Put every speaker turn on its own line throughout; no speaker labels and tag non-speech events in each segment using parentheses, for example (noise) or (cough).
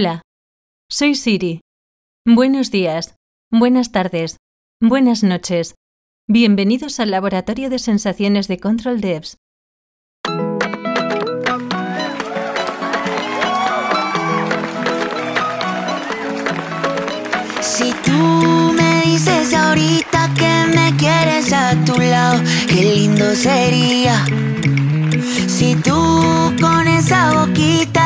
Hola, soy Siri. Buenos días, buenas tardes, buenas noches. Bienvenidos al Laboratorio de Sensaciones de Control Devs.
Si tú me dices ahorita que me quieres a tu lado, qué lindo sería. Si tú con esa boquita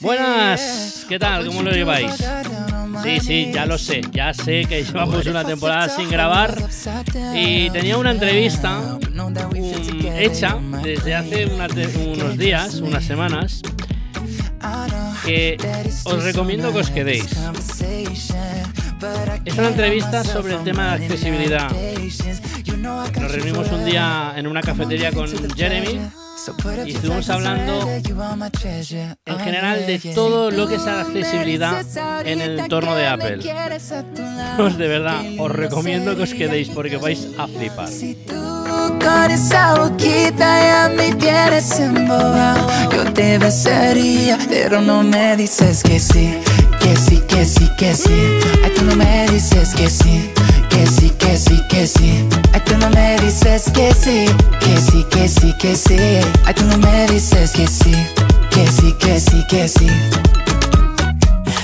Buenas, ¿qué tal? ¿Cómo lo lleváis? Sí, sí, ya lo sé, ya sé que llevamos una temporada sin grabar y tenía una entrevista um, hecha desde hace unas de- unos días, unas semanas, que os recomiendo que os quedéis. Es una entrevista sobre el tema de accesibilidad. Nos reunimos un día en una cafetería con Jeremy y estuvimos hablando en general de todo lo que es la accesibilidad en el entorno de Apple. Pues (laughs) de verdad, os recomiendo que os quedéis porque vais a flipar.
Con esa boquita ya me tienes embobado Yo te besaría, pero no me dices que sí Que sí, que sí, que sí. Ay, tú no me dices que sí Que sí, que sí, que sí dices que sí Que sí, que sí, que sí Ay, tú no me dices que sí Que sí, que sí, que sí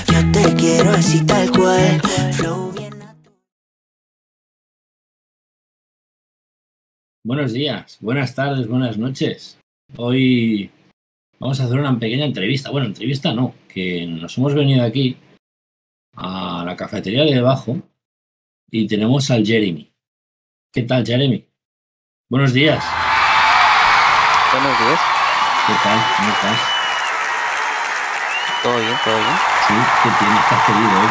Yo te quiero así tal cual bien
Buenos días, buenas tardes, buenas noches. Hoy vamos a hacer una pequeña entrevista. Bueno, entrevista no, que nos hemos venido aquí a la cafetería de debajo y tenemos al Jeremy. ¿Qué tal, Jeremy? Buenos días.
Buenos días,
¿Qué tal? ¿Cómo estás?
todo bien, todo bien.
Sí, ¿qué tienes? ¿Qué has pedido hoy?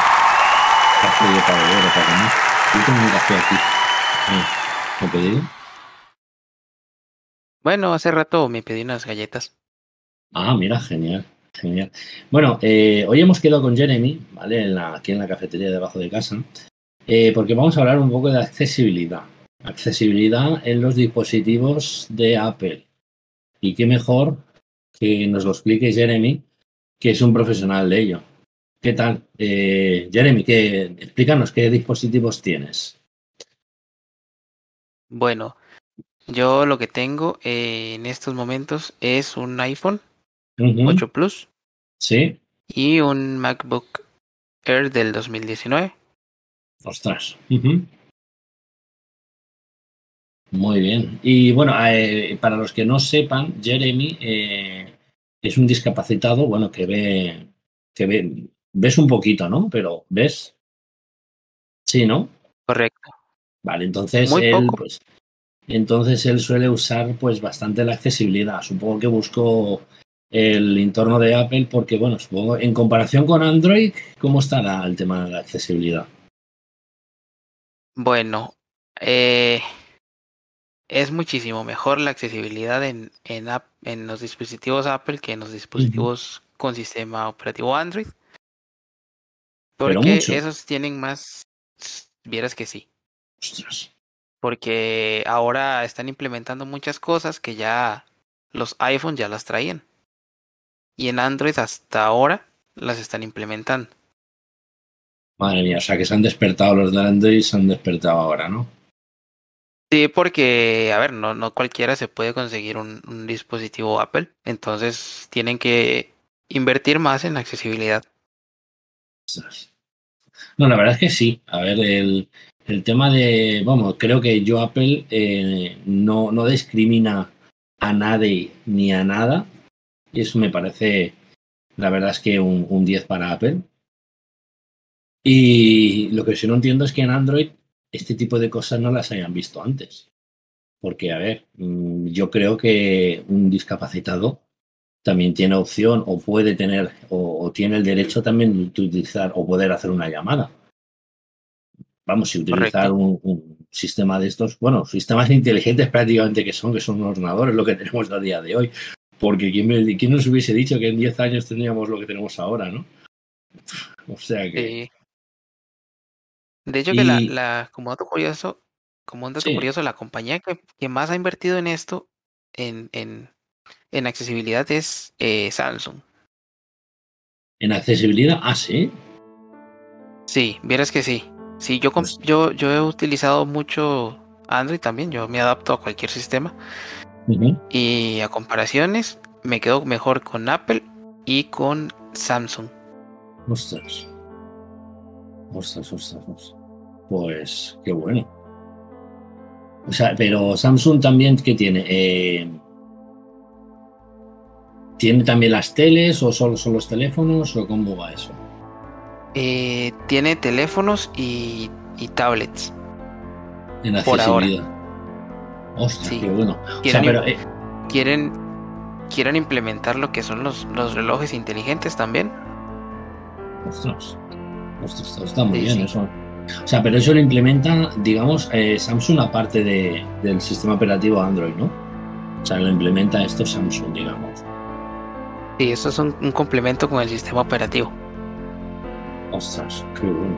¿Qué has pedido para beber o para comer? Yo tengo un café aquí. Eh, ¿Lo he pedido?
Bueno, hace rato me pedí unas galletas.
Ah, mira, genial, genial. Bueno, eh, hoy hemos quedado con Jeremy, ¿vale? En la- aquí en la cafetería debajo de casa, eh, porque vamos a hablar un poco de accesibilidad. Accesibilidad en los dispositivos de Apple. Y qué mejor que nos lo explique Jeremy, que es un profesional de ello. ¿Qué tal? Eh, Jeremy, ¿qué, explícanos qué dispositivos tienes.
Bueno, yo lo que tengo eh, en estos momentos es un iPhone
Ujú,
8 Plus
Sí,
y un MacBook Air del 2019.
ostras. Ujú. Muy bien. Y bueno, eh, para los que no sepan, Jeremy eh, es un discapacitado, bueno, que ve, que ve, ves un poquito, ¿no? Pero ves. Sí, ¿no?
Correcto.
Vale, entonces
Muy
él,
poco.
pues, entonces él suele usar pues bastante la accesibilidad. Supongo que buscó el entorno de Apple porque, bueno, supongo en comparación con Android, ¿cómo estará el tema de la accesibilidad?
Bueno, eh, es muchísimo mejor la accesibilidad en, en, en los dispositivos Apple que en los dispositivos con sistema operativo Android. Porque esos tienen más... Vieras que sí.
Ostras.
porque ahora están implementando muchas cosas que ya los iPhone ya las traían. Y en Android hasta ahora las están implementando.
Madre mía, o sea que se han despertado los de Android, se han despertado ahora, ¿no?
Sí, porque, a ver, no, no cualquiera se puede conseguir un, dispositivo Apple. Entonces tienen que invertir más en accesibilidad.
No, la verdad es que sí. A ver, el, el tema de, vamos, creo que yo Apple eh, no, no discrimina a nadie ni a nada. Y eso me parece, la verdad es que un, un 10 para Apple. Y lo que sí no entiendo es que en Android este tipo de cosas no las hayan visto antes. Porque, a ver, mm, yo creo que un discapacitado también tiene opción o puede tener o, o tiene el derecho también de utilizar o poder hacer una llamada. Vamos, si utilizar un- sistema de estos, bueno, sistemas (laughs) inteligentes prácticamente que son, que son ordenadores, lo que tenemos a día de hoy. Porque ¿quién, me, quién nos hubiese dicho que en 10 años tendríamos lo que tenemos ahora, ¿no? O sea que...
De hecho, que la, la, como dato curioso, como un dato curioso, la compañía que, que, más ha invertido en esto, en, en, en accesibilidad, es eh, Samsung.
¿En accesibilidad? Ah, sí.
Sí, vieras que sí. Sí, yo, yo, yo he utilizado mucho Android también, yo me adapto a cualquier sistema. Y a comparaciones, me quedo mejor con Apple y con Samsung.
Ostras. Ostras, ostras, ostras. Pues qué bueno. O sea, pero Samsung también, ¿qué tiene? Eh, ¿Tiene también las teles o solo son los teléfonos o cómo va eso?
Eh, tiene teléfonos y, tablets.
En accesibilidad. Ostras, qué bueno.
Eh, quieren, quieren, implementar lo que son los, los relojes inteligentes también.
Ostras. Ostras, está muy bien eso. O sea, pero eso lo implementa, digamos, eh, Samsung aparte de, del sistema operativo Android, ¿no? O sea, lo implementa esto Samsung, digamos.
Sí, eso es un, complemento con el sistema operativo.
Ostras, qué bueno,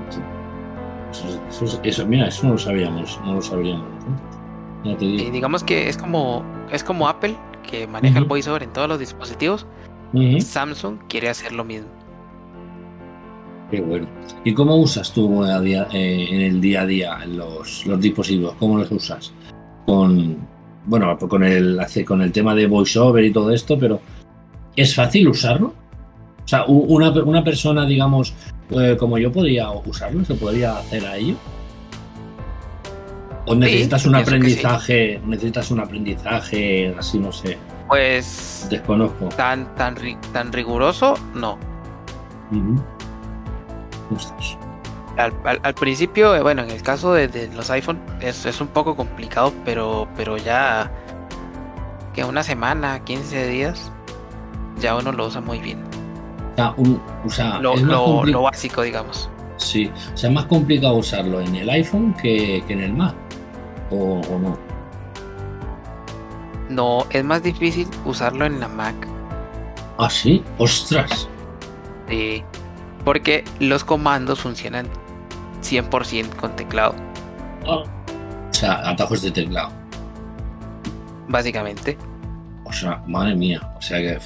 Eso, mira, eso no lo sabíamos, no lo sabíamos
Y digamos que es como, es como Apple, que maneja el voiceover en todos los dispositivos. Samsung quiere hacer lo mismo.
Qué bueno. ¿Y cómo usas tú eh, en el día a día los, los dispositivos? ¿Cómo los usas? Con, bueno, con el, con el tema de voiceover y todo esto, pero ¿es fácil usarlo? O sea, una, una persona, digamos, eh, como yo podría usarlo, ¿se podría hacer a ello? ¿O necesitas un aprendizaje, necesitas un aprendizaje, así no sé?
Pues...
Desconozco.
Tan, tan, tan riguroso, no. Al, principio, eh, bueno, en el caso de, los iPhone es, es, un poco complicado, pero, pero ya que una semana, 15 días, ya uno lo usa muy bien.
O sea,
lo, básico, digamos.
Sí, o sea, es más complicado usarlo en el iPhone que, en el Mac, o, o no.
No, es más difícil usarlo en la Mac.
Ah, sí, ostras.
Sí, porque los comandos funcionan 100% con teclado.
O sea, atajos de teclado.
Básicamente.
O sea, madre mía. O sea que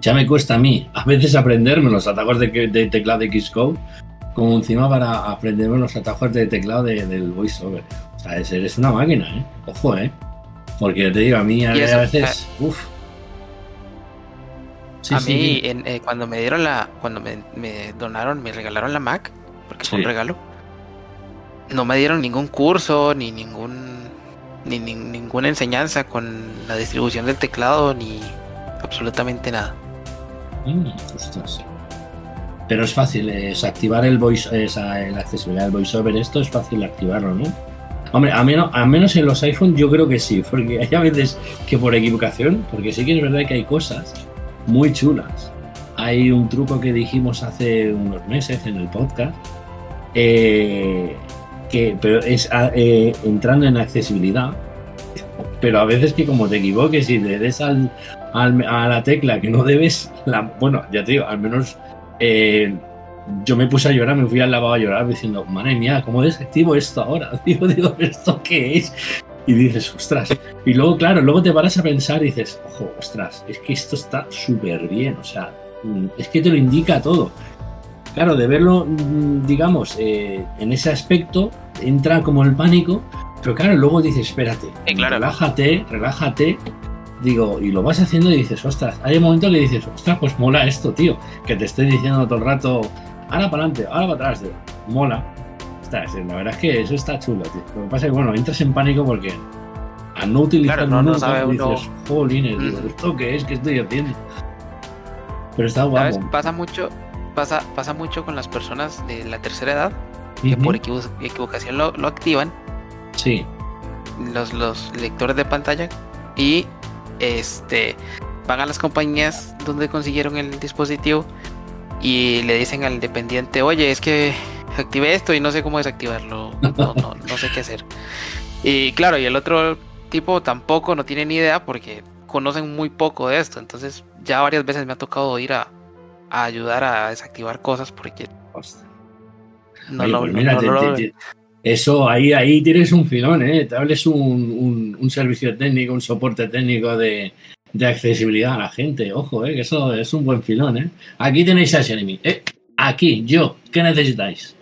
ya me cuesta a mí a veces aprenderme los atajos de, teclado de Xcode, como encima para aprenderme los atajos de teclado del VoiceOver. O sea, eres una máquina, ¿eh? Ojo, ¿eh? Porque te digo, a mí a, veces. Uf,
a mí, eh, cuando me dieron la. Cuando me, donaron, me regalaron la Mac, porque fue un regalo, no me dieron ningún curso, ni ningún. Ni, ninguna enseñanza con la distribución del teclado, ni absolutamente nada.
Mm, Pero es fácil, es activar el voice, esa, la accesibilidad del voiceover, esto es fácil activarlo, ¿no? Hombre, a menos, a menos en los iPhones yo creo que sí, porque (laughs) hay a veces que por equivocación, porque sí que es verdad que hay cosas muy chulas. Hay un truco que dijimos hace unos meses en el podcast, eh, que pero es eh, entrando en accesibilidad, pero a veces que como te equivoques y le des al, a la tecla que no debes, la, bueno, ya te digo, al menos eh, yo me puse a llorar, me fui al lavabo a llorar diciendo, madre mía, ¿cómo desactivo esto ahora? (laughs) Digo, digo, ¿esto qué es? Y dices, ostras. Y luego, claro, luego te paras a pensar y dices, ojo, ostras, es que esto está súper bien, o sea, mm, es que te lo indica todo. Claro, de verlo, mm, digamos, eh, en ese aspecto, entra como el pánico, pero claro, luego dices, espérate, relájate, relájate, digo, y lo vas haciendo y dices, ostras, hay un momento que dices, ostras, pues mola esto, tío, que te estoy diciendo todo el rato, ahora para adelante, ahora para atrás, mola la verdad es que eso está chulo, tío. Lo que pasa es que, bueno, entras en pánico porque al no utilizar
no, no sabe uno...
dices, jolines, mm. ¿esto qué es? ¿Qué estoy haciendo? Pero está guapo.
Pasa mucho, pasa, pasa mucho con las personas de la tercera edad que por equivocación lo, lo, activan.
Sí.
Los, los lectores de pantalla y este van a las compañías donde consiguieron el dispositivo y le dicen al dependiente, oye, es que activé esto y no sé cómo desactivarlo. No, no, no sé qué hacer. Y claro, y el otro tipo tampoco no tiene ni idea porque conocen muy poco de esto. Entonces ya varias veces me ha tocado ir a, a ayudar a desactivar cosas porque
no, lo, pues eso ahí, ahí tienes un filón, ¿eh? Te hables un, un, servicio técnico, un soporte técnico de, de, accesibilidad a la gente. Ojo, ¿eh? que eso es un buen filón. ¿eh? Aquí tenéis a Jeremy. ¿eh? Aquí, yo, ¿qué necesitáis?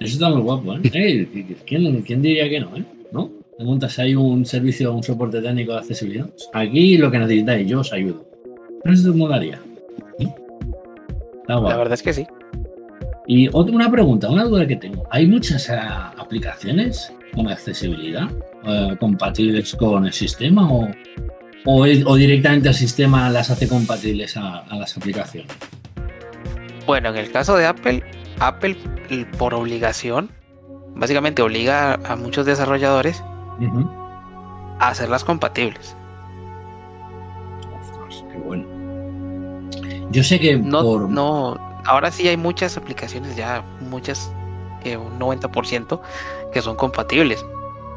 Eso está muy guapo. ¿eh? (laughs) ¿quién, ¿quién, diría que no? ¿eh? ¿No? Me montas ahí un servicio, un soporte técnico de accesibilidad. Aquí lo que necesitáis, yo os ayudo. Eso me daría.
La verdad es que sí.
Y otra una pregunta, una duda que tengo. ¿Hay muchas eh, aplicaciones con accesibilidad eh, compatibles con el sistema o, o, directamente el sistema las hace compatibles a, las aplicaciones?
Bueno, en el caso de Apple, Apple por obligación, básicamente obliga a muchos desarrolladores a hacerlas compatibles.
Ostras, qué bueno. Yo sé que
no, no, ahora sí hay muchas aplicaciones, ya muchas, que un 90% que son compatibles.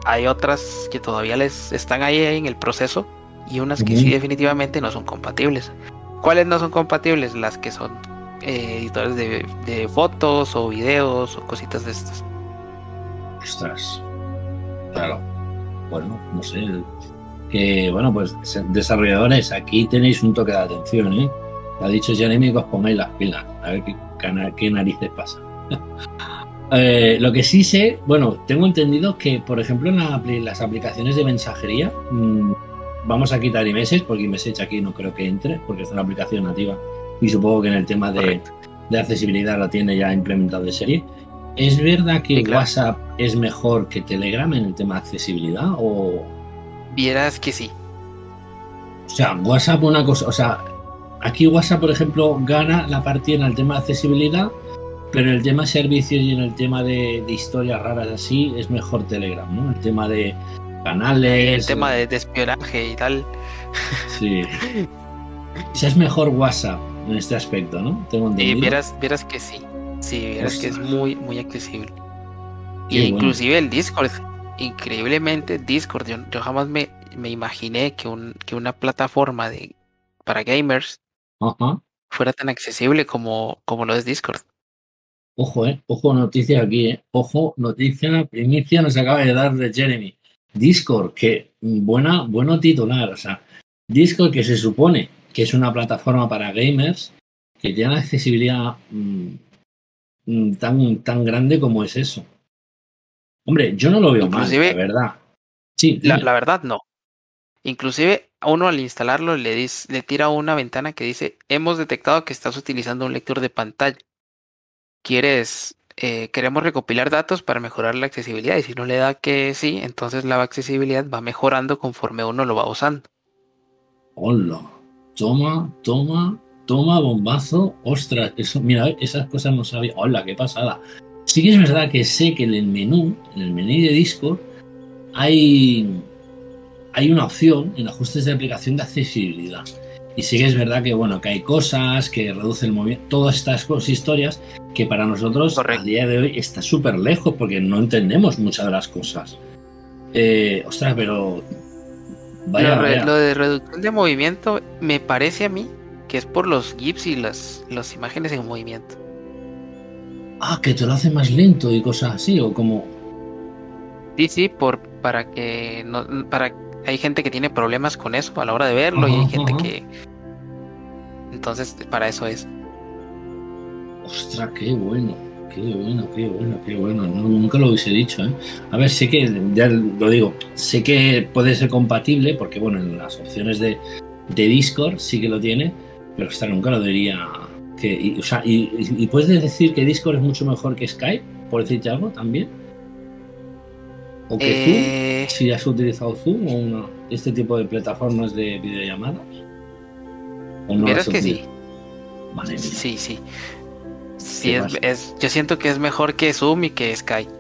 Hay otras que todavía les están ahí en el proceso y unas que sí definitivamente no son compatibles. ¿Cuáles no son compatibles? Las que son eh, editores de, fotos o videos o cositas de estas.
Ostras. Claro. Bueno, no sé. Que bueno, pues desarrolladores, aquí tenéis un toque de atención, ¿eh? Ha dicho Jeremy que os pongáis las pilas. A ver qué, qué narices pasa. (laughs) Eh, lo que sí sé, bueno, tengo entendido que, por ejemplo, en las aplicaciones de mensajería, mm, vamos a quitar iMessage, porque iMessage aquí no creo que entre, porque es una aplicación nativa. Y supongo que en el tema de, accesibilidad la tiene ya implementado de serie. ¿Es verdad que WhatsApp es mejor que Telegram en el tema de accesibilidad? O.
Vieras que sí.
O sea, WhatsApp una cosa, o sea, Aquí WhatsApp, por ejemplo, gana la partida en el tema de accesibilidad, pero en el tema de servicios y en el tema de, historias raras así es mejor Telegram, ¿no? El tema de canales.
El tema de, espionaje y tal.
Sí. O es mejor WhatsApp en este aspecto, ¿no?
Tengo Y vieras, que sí. Sí, vieras que es muy, muy accesible. y inclusive el Discord, increíblemente Discord, yo, jamás me, me imaginé que, un, que una plataforma de, para gamers fuera tan accesible como, como lo es Discord.
Ojo, eh, ojo, noticia aquí, eh. Ojo, noticia, primicia nos acaba de dar de Jeremy. Discord, que buena, bueno titular, o sea, Discord que se supone que es una plataforma para gamers que tiene accesibilidad mm, mm, tan, tan grande como es eso. Hombre, yo no lo veo mal, la verdad.
Sí, la, la, verdad no. Inclusive a uno al instalarlo le, le tira una ventana que dice hemos detectado que estás utilizando un lector de pantalla. ¿Quieres, eh, queremos recopilar datos para mejorar la accesibilidad? Y si no le da que sí, entonces la accesibilidad va mejorando conforme uno lo va usando.
Hola, toma, toma, toma bombazo. Ostras, eso, mira, esas cosas no sabía. Hola, qué pasada. Sí que es verdad que sé que en el menú, en el menú de Discord, hay hay una opción en ajustes de aplicación de accesibilidad. Y sí que es verdad que bueno, que hay cosas que reducen el movimiento, todas estas cosas, historias que para nosotros a día de hoy está súper lejos porque no entendemos muchas de las cosas. Eh, ostras, pero
vaya, Lo de reducción de movimiento me parece a mí que es por los GIFs y las, las imágenes en movimiento.
Ah, que te lo hace más lento y cosas así, o como.
Sí, sí, por, para que no, para hay gente que tiene problemas con eso a la hora de verlo y hay gente que... Entonces, para eso es.
Ostras, qué bueno, qué bueno, qué bueno, qué bueno. nunca lo hubiese dicho. ¿eh? A ver, sé que, ya lo digo, sé que puede ser compatible porque, bueno, en las opciones de, de Discord sí que lo tiene, pero hasta nunca lo diría. Que, y, o sea, y, puedes decir que Discord es mucho mejor que Skype, por decirte algo también. ¿O que Zoom? Eh, si has utilizado Zoom o este tipo de plataformas de videollamadas.
¿O no que sí. Sí, sí. Sí es, yo siento que es mejor que Zoom y que Skype.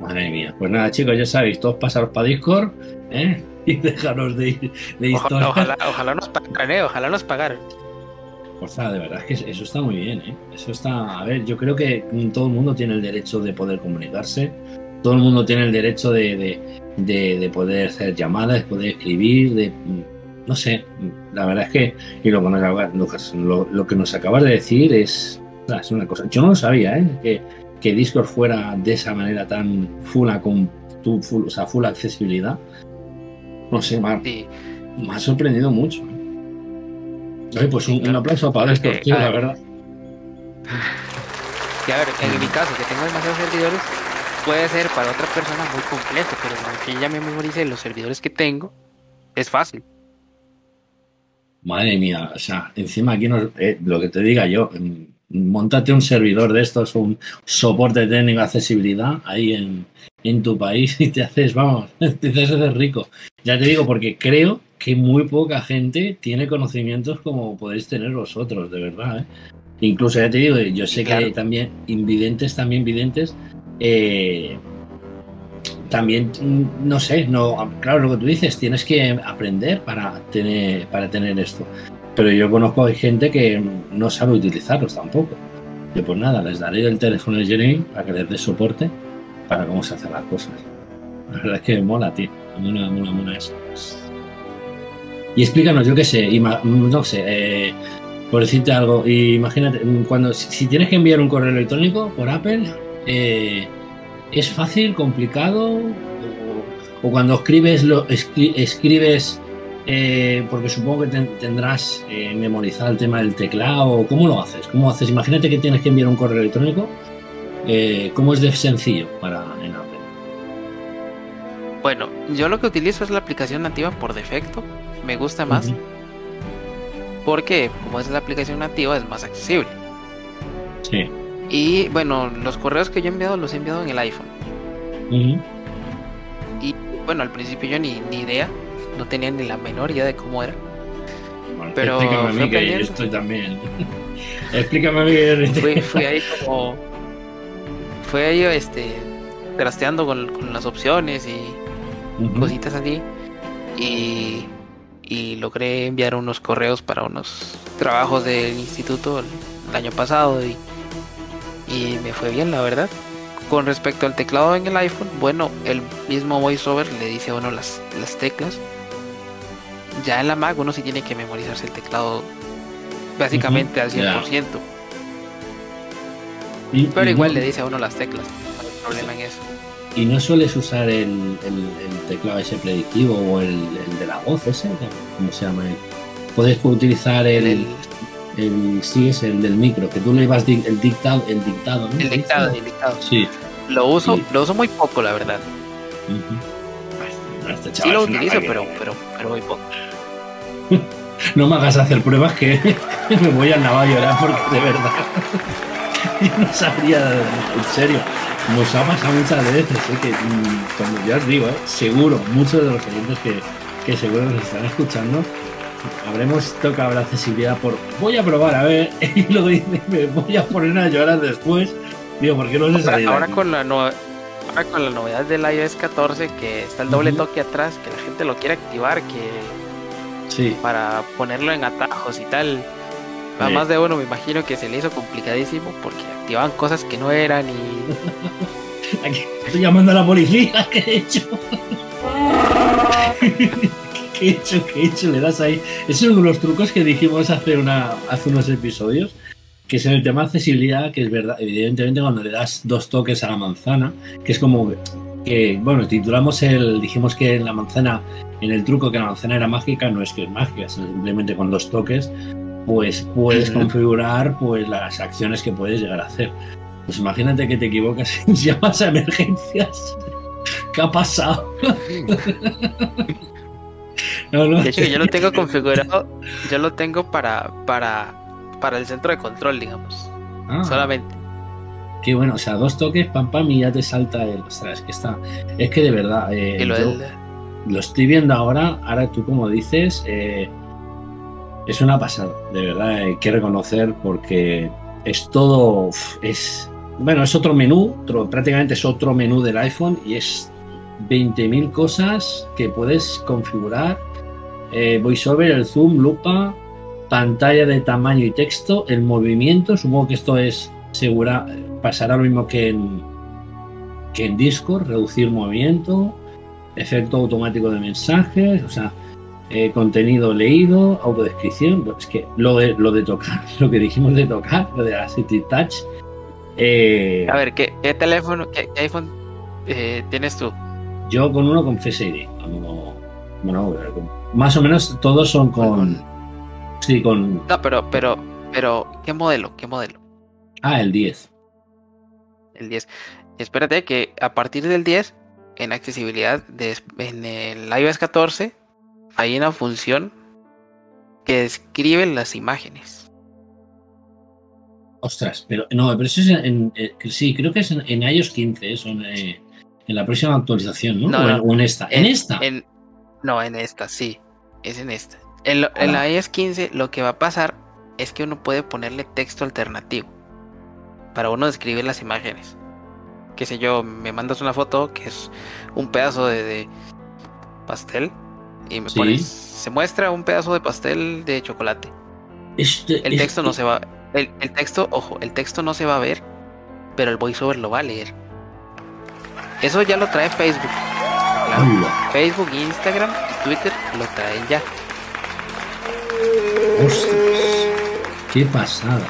Madre mía. Pues nada, chicos, ya sabéis, todos pasaros para Discord, ¿eh? (laughs) Y dejaros de, de
historia. Ojalá, ojalá, nos pagaran, ¿eh? Ojalá nos pagaran.
Pues de verdad es que eso está muy bien, ¿eh? Eso está. A ver, yo creo que todo el mundo tiene el derecho de poder comunicarse, todo el mundo tiene el derecho de, de, poder hacer llamadas, de poder escribir, de. No sé, la verdad es que. Y lo que nos, lo, que nos acabas de decir es, es una cosa. Yo no lo sabía, ¿eh? Que, que Discord fuera de esa manera tan full, con tu full, o sea, full accesibilidad. No sé, me ha, sorprendido mucho. ¿eh? pues un, aplauso para esto, tío, la verdad. (laughs)
Y a ver, en mi caso, que tengo demasiados servidores, puede ser para otra persona muy complejo, pero aunque ya me memorice los servidores que tengo, es fácil.
Madre mía, o sea, encima aquí no, eh, lo que te diga yo, montate un servidor de estos, un soporte técnico, accesibilidad ahí en, en tu país (laughs) y te haces, vamos, (laughs) te haces rico. Ya te digo, porque creo que muy poca gente tiene conocimientos como podéis tener vosotros, de verdad. ¿eh? Incluso ya te digo, yo sé que hay también invidentes, también videntes, eh, también, mm, no sé, no, claro, lo que tú dices, tienes que aprender para tener, para tener esto. Pero yo conozco gente que no sabe utilizarlos tampoco. Yo pues nada, les daré el teléfono de Jeremy para que les dé soporte para cómo se hacen las cosas. La verdad es que mola, tío. Mola, mola, mola eso. Y explícanos, yo qué sé, no sé, eh, por decirte algo, imagínate, cuando si tienes que enviar un correo electrónico por Apple, eh, ¿es fácil, complicado? O, cuando escribes, lo escribes eh, porque supongo que tendrás memorizado el tema del teclado, ¿cómo lo haces? ¿Cómo haces? Imagínate que tienes que enviar un correo electrónico, ¿cómo es de sencillo para en Apple?
Bueno, yo lo que utilizo es la aplicación nativa por defecto, me gusta más. Porque como es la aplicación nativa es más accesible.
Sí.
Y bueno, los correos que yo he enviado los he enviado en el iPhone. Y bueno, al principio yo ni, ni idea, no tenía ni la menor idea de cómo era.
Pero explícame a mí que estoy también. (laughs) explícame a mí que
fui, fui (laughs) ahí como fui ahí este trasteando con, con las opciones y cositas así. Y y logré enviar unos correos para unos trabajos del instituto el, año pasado y, y, me fue bien, la verdad. Con respecto al teclado en el iPhone, bueno, el mismo VoiceOver le dice a uno las, las teclas. Ya en la Mac uno sí tiene que memorizarse el teclado básicamente al 100%. Pero igual le dice a uno las teclas, no hay problema en eso.
¿Y no sueles usar el, teclado ese predictivo o el, de la voz ese? ¿Cómo se llama? Puedes utilizar el, el, sí, es el del micro, que tú le vas el dictado, el dictado,
¿no? El dictado, el dictado.
Sí.
Lo uso, lo uso muy poco, la verdad. Este sí lo utilizo, pero, pero, pero muy poco. (laughs)
no me hagas hacer pruebas que (laughs) me voy a lavar llorar porque de verdad (laughs) yo no sabría, en serio. Nos ha pasado muchas veces, ¿eh? que mm, cuando ya os digo, ¿eh? seguro, muchos de los oyentes que, que seguro nos están escuchando, habremos tocado la accesibilidad por voy a probar a ver, (laughs) y luego dice, me voy a poner a llorar después. Digo, ¿por qué no les
Ahora, ahora con la no, ahora con la novedad del iOS 14 que está el doble toque atrás, que la gente lo quiere activar, que
sí.
para ponerlo en atajos y tal. A más de uno me imagino que se le hizo complicadísimo porque activaban cosas que no eran y. (laughs)
estoy llamando a la policía, (laughs) ¿qué he hecho? ¿Qué he hecho? ¿Qué he hecho? Le das ahí. es uno de los trucos que dijimos hace, una, hace unos episodios, que es en el tema de accesibilidad, que es verdad, evidentemente cuando le das dos toques a la manzana, que es como que, bueno, titulamos el, dijimos que la manzana, en el truco que la manzana era mágica, no es que es mágica, simplemente con dos toques pues puedes configurar pues las acciones que puedes llegar a hacer. Pues imagínate que te equivocas (laughs) y llamas a emergencias. ¿Qué ha pasado? (laughs)
De hecho, yo lo tengo configurado, yo lo tengo para, para, para el centro de control, digamos. Ah. Solamente.
Qué bueno, o sea, dos toques, pam, pam, y ya te salta el. Ostras, es que está. Es que de verdad. Eh, lo, estoy viendo ahora. Ahora tú, como dices, eh, es una pasada, de verdad, hay que reconocer porque es todo, es, bueno, es otro menú, prácticamente es otro menú del iPhone y es 20.000 cosas que puedes configurar. Eh, VoiceOver, el zoom, lupa, pantalla de tamaño y texto, el movimiento, supongo que esto es segura, pasará lo mismo que en, que en Discord, reducir movimiento, efecto automático de mensajes, o sea, eh, contenido leído, autodescripción, es que lo de, lo de tocar, (laughs) lo que dijimos de tocar, lo de la City Touch. eh,
A ver, ¿qué, teléfono, qué iPhone eh, tienes tú?
Yo con uno con Face ID, con uno- bueno, más o menos todos son con, sí, con,
No, pero, pero, pero, ¿qué modelo? ¿Qué modelo?
ah, el 10.
El 10. Espérate que a partir del 10, en accesibilidad, de- en el iOS 14, hay una función que describe las imágenes.
Ostras, pero no, pero eso es en, en- eh, sí, creo que es en, en iOS 15, eso, en, eh, en la próxima actualización, ¿no?
No,
o, en,
no.
o en esta. En, esta.
en- no, en esta, sí. Es en esta. En, lo- en la iOS 15 lo que va a pasar es que uno puede ponerle texto alternativo para uno describir las imágenes. Qué sé yo, me mandas una foto que es un pedazo de, de pastel y me
Sí.
pones, se muestra un pedazo de pastel de chocolate.
Este-
El texto no se va, el, el texto, ojo, el texto no se va a ver, pero el voiceover lo va a leer. Eso ya lo trae Facebook. Claro. Facebook, Instagram y Twitter lo traen ya.
ostras, qué pasada.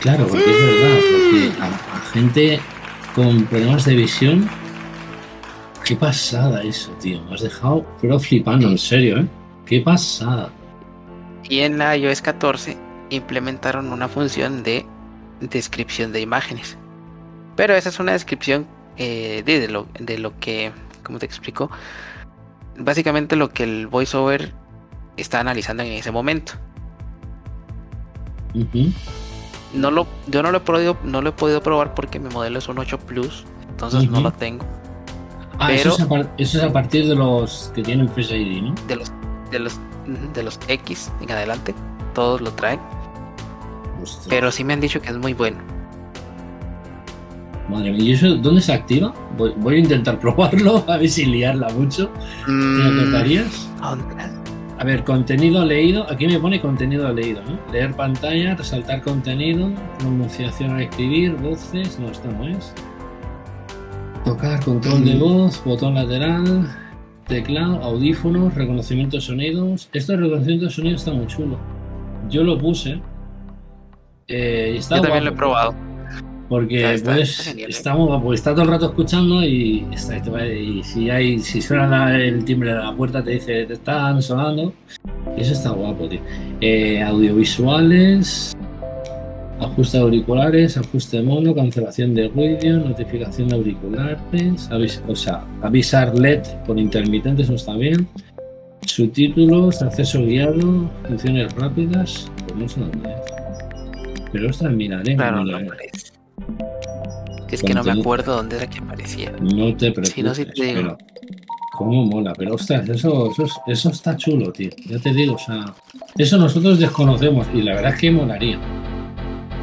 Claro, porque es verdad, porque a, a gente con problemas de visión, qué pasada eso, tío. Me has dejado, pero flipando, en serio, ¿eh? Qué pasada.
Y en la iOS 14 implementaron una función de descripción de imágenes. Pero esa es una descripción eh, de, de lo, de lo que, ¿cómo te explico? Básicamente lo que el voiceover está analizando en ese momento.
Ujú.
No lo, yo no lo he podido, no lo he podido probar porque mi modelo es un 8 Plus, entonces no lo tengo.
Ah, eso, es a eso es a partir de los que tienen Face ID, ¿no?
De los, de los, de los X en adelante, todos lo traen. Pero sí me han dicho que es muy bueno.
Madre mía, ¿y eso dónde se activa? Voy, voy a intentar (laughs) probarlo, a ver si liarla mucho. ¿Me
Mm,
acordarías?
¿dónde?
A ver, contenido leído. Aquí me pone contenido leído, ¿no? Leer pantalla, resaltar contenido, pronunciación al escribir, voces. No, esto no es. Tocar, control de
Mm.
voz, botón lateral, teclado, audífonos, reconocimiento de sonidos. Esto de reconocimiento de sonidos está muy chulo. Yo lo puse. Eh, está
Yo también lo he probado.
Porque
Está- está-
puedes,
está genial, ¿eh?
está muy guapo, está todo el rato escuchando y, está, y si hay, si suena la- el timbre de la puerta te dice te están sonando. Y eso está guapo, tío. Eh, audiovisuales, ajuste de auriculares, ajuste de mono, cancelación de ruido, notificación de auriculares, avis- o sea, avisar LED por intermitentes, eso está bien. Subtítulos, acceso guiado, funciones rápidas, pues no sé dónde. Pero ostras, miraré,
Claro, no
miraré.
aparece. Es que no me acuerdo dónde era que aparecía.
No te preocupes,
Si no, sí te digo.
pero cómo mola, pero ostras, eso, eso, es- eso está chulo, tío. Ya te digo, o sea, eso nosotros desconocemos y la verdad es que molaría.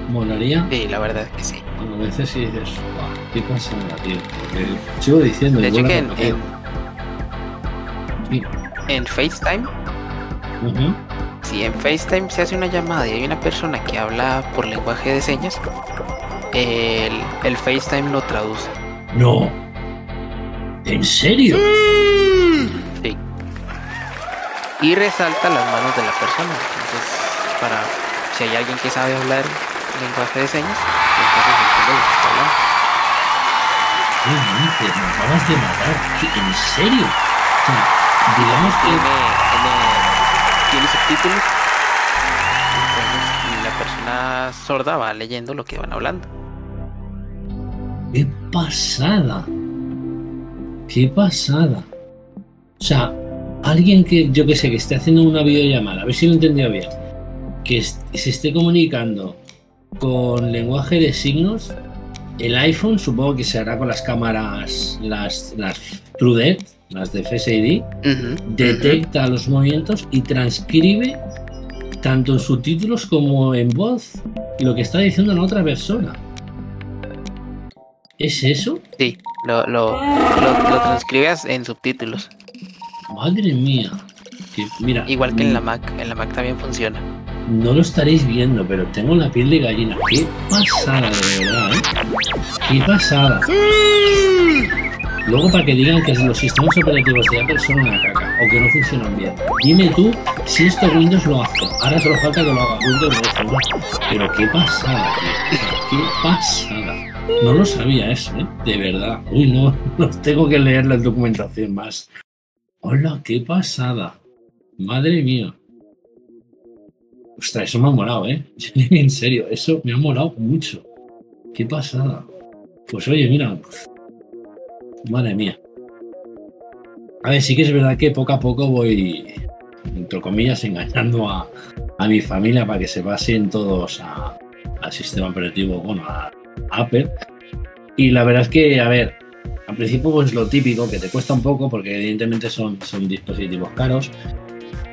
Molaría
Sí, la verdad es que sí.
a veces si dices, "Buah, qué pasada, tío. Porque sigo diciendo,
De hecho que en.
Sí.
en- en FaceTime, si en FaceTime se hace una llamada y hay una persona que habla por lenguaje de señas, el, el FaceTime lo traduce.
No. ¿En serio?
Sí. Y resalta las manos de la persona. Entonces, para si hay alguien que sabe hablar lenguaje de señas, entonces entiende lo que está hablando.
¿Qué dices? Me acabas de matar. ¿Qué- ¿En serio? O sea, digamos que
tiene, tiene, tiene subtítulos. Persona sorda va leyendo lo que van hablando.
¡Qué pasada! ¡Qué pasada! O sea, alguien que, yo que sé, que esté haciendo una videollamada, a ver si lo he entendido bien, que se esté comunicando con lenguaje de signos, el iPhone supongo que se hará con las cámaras, las, las TrueDepth, las de Face ID, detecta los movimientos y transcribe tanto en subtítulos como en voz lo que está diciendo la otra persona. ¿Es eso?
Sí, lo, lo, lo, lo transcribes en subtítulos.
Madre mía. Que, mira,
Igual que en la
mm,
Mac. En la Mac también funciona.
no lo estaréis viendo, pero tengo la piel de gallina. Qué pasada, de verdad, ¿eh? Qué pasada. Luego para que digan que los sistemas operativos de Apple son una caca o que no funcionan bien. Dime tú si esto Windows lo hace. Ahora solo falta que lo haga Windows lo Pero qué pasada, tío. Qué pasada. No lo sabía eso, ¿eh? De verdad. Uy, no, (laughs) no tengo que leer la documentación más. Hola, qué pasada. Madre mía. Ostras, eso me ha molado, ¿eh? (laughs) En serio, eso me ha molado mucho. Qué pasada. Pues oye, mira. Madre mía. A ver, sí que es verdad que poco a poco voy, entre comillas, engañando a, mi familia para que se pasen todos al sistema operativo, bueno, a Apple. Y la verdad es que, a ver, al principio pues lo típico, que te cuesta un poco porque evidentemente son, son dispositivos caros,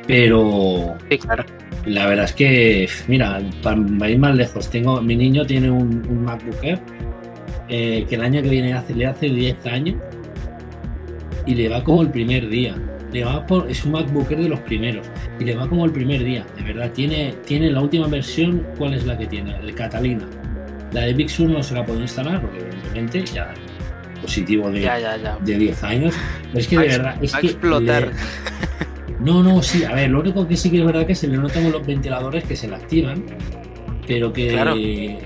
pero la verdad es que, mira, para ir más lejos, tengo, mi niño tiene un, MacBook Air eh, que el año que viene hace, le hace 10 años y le va como el primer día. Le va por, es un MacBook Air de los primeros y le va como el primer día. De verdad, tiene, tiene la última versión, ¿cuál es la que tiene? El Catalina. La de Big Sur no se la puedo instalar porque evidentemente ya positivo de, de 10 años. Pero es que de verdad. Es que
explotar. (laughs)
No, no, sí, a ver, lo único que sí que es verdad que se le notan los ventiladores que se le activan, pero que.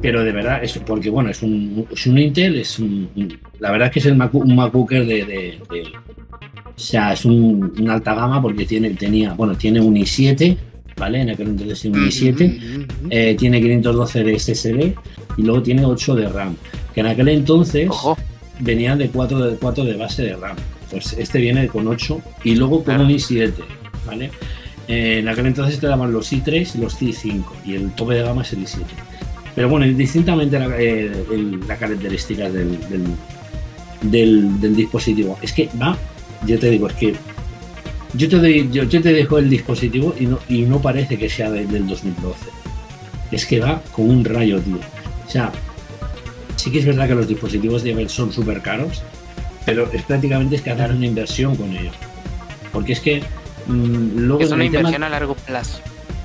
Pero de verdad, es porque bueno, es un, es un Intel, es un, la verdad es que es el Mac, un MacBooker de, de, o sea, es un, una alta gama porque tiene, tenía, bueno, tiene un i7, ¿vale? En aquel entonces un i7, eh, tiene 512 de SSD y luego tiene 8 de RAM, que en aquel entonces venían de 4 de 4 de base de RAM. Pues este viene con 8 y luego con un i7, ¿vale? Eh, en aquel entonces te daban los i3 y los i5 y el tope de gama es el i7. Pero bueno, distintamente la, eh, característica del, del, dispositivo. Es que va, yo te digo, es que yo te, yo, te dejo el dispositivo y no, y no parece que sea del 2012. Es que va con un rayo, tío. O sea, sí que es verdad que los dispositivos de Apple son súper caros, pero es prácticamente es que hacer una inversión con ellos. Porque es que
mm, luego... Es una inversión a largo plazo.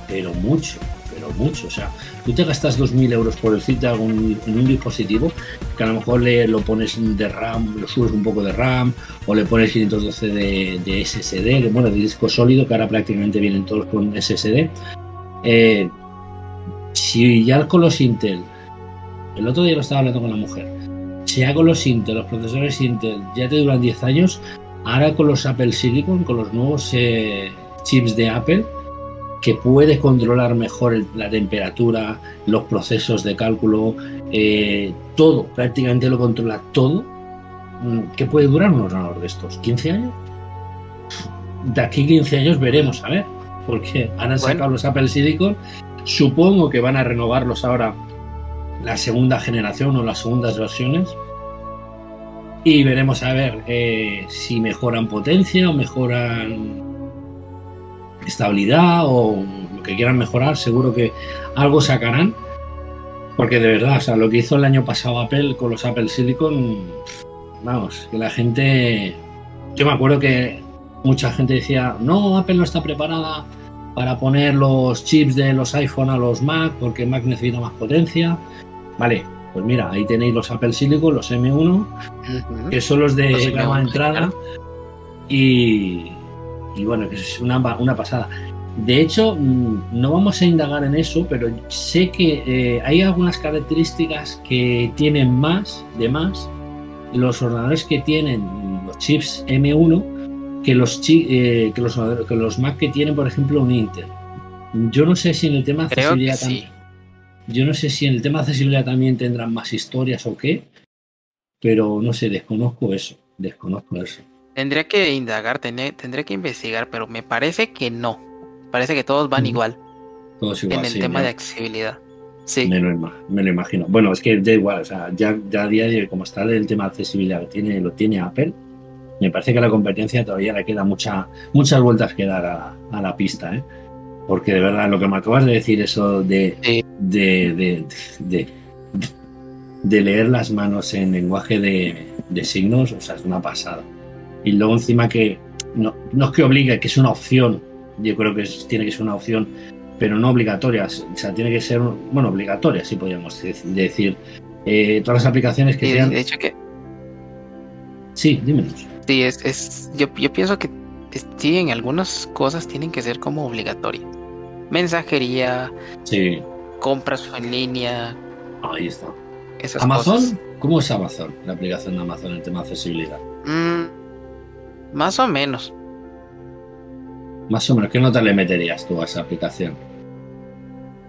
Pero mucho, pero mucho. O sea, tú te gastas 2.000 euros por el sitio en un dispositivo que a lo mejor le lo pones de RAM, lo subes un poco de RAM, o le pones 512 de, de SSD, bueno, de disco sólido, que ahora prácticamente vienen todos con SSD. Eh, si ya con los Intel, el otro día lo estaba hablando con la mujer, si ya con los Intel, los procesadores Intel ya te duran 10 años, ahora con los Apple Silicon, con los nuevos eh, chips de Apple, que puede controlar mejor la temperatura, los procesos de cálculo, eh, todo, prácticamente lo controla todo, mm, ¿qué puede durar un ordenador de estos? ¿15 años? De aquí 15 años veremos, a ver, porque han sacado los Apple Silicon, supongo que van a renovarlos ahora la segunda generación o las segundas versiones. Y veremos a ver eh, si mejoran potencia o mejoran estabilidad o lo que quieran mejorar. Seguro que algo sacarán. Porque de verdad, o sea, lo que hizo el año pasado Apple con los Apple Silicon, vamos, que la gente. Yo me acuerdo que mucha gente decía, no, Apple no está preparada para poner los chips de los iPhone a los Mac porque Mac necesita más potencia. Vale, pues mira, ahí tenéis los Apple Silicon, los M1, que son los de gama entrada. Y, bueno, que es una, una, pasada. De hecho, mm, no vamos a indagar en eso, pero sé que eh, hay algunas características que tienen más, de más, los ordenadores que tienen los chips M1 que los, eh, que los, que los Mac que tienen, por ejemplo, un Intel. Yo no sé si en el tema de accesibilidad también. Yo no sé si en el tema de accesibilidad también tendrán más historias o qué, pero no sé, desconozco eso, desconozco eso.
Tendría que indagar, tendría, que investigar, pero me parece que no. Parece que todos van igual.
Todos igual.
En el tema de accesibilidad. Sí.
Me lo, me lo, imagino. Bueno, es que da igual, o sea, ya, ya a día de hoy, como está el tema de accesibilidad que tiene, lo tiene Apple, me parece que la competencia todavía le queda mucha, muchas vueltas que dar a, a la pista, ¿eh? Porque de verdad, lo que me acabas de decir, eso de, de, de, leer las manos en lenguaje de, signos, o sea, es una pasada. Y luego encima que no, no es que obligue, que es una opción, yo creo que tiene que ser una opción pero no obligatorias. O sea, tiene que ser, bueno, obligatoria, sí podríamos decir. Eh, todas las aplicaciones que
Y
sean.
de hecho que
Sí, dímenos.
sí, es, es yo, yo pienso que es- sí, en algunas cosas tienen que ser como obligatorias. Mensajería,
Sí,
compras en línea,
ahí está.
esas
Amazon,
cosas.
¿cómo es Amazon? La aplicación de Amazon en tema de accesibilidad.
Mm, más o menos.
Más o menos, ¿qué nota le meterías tú a esa aplicación?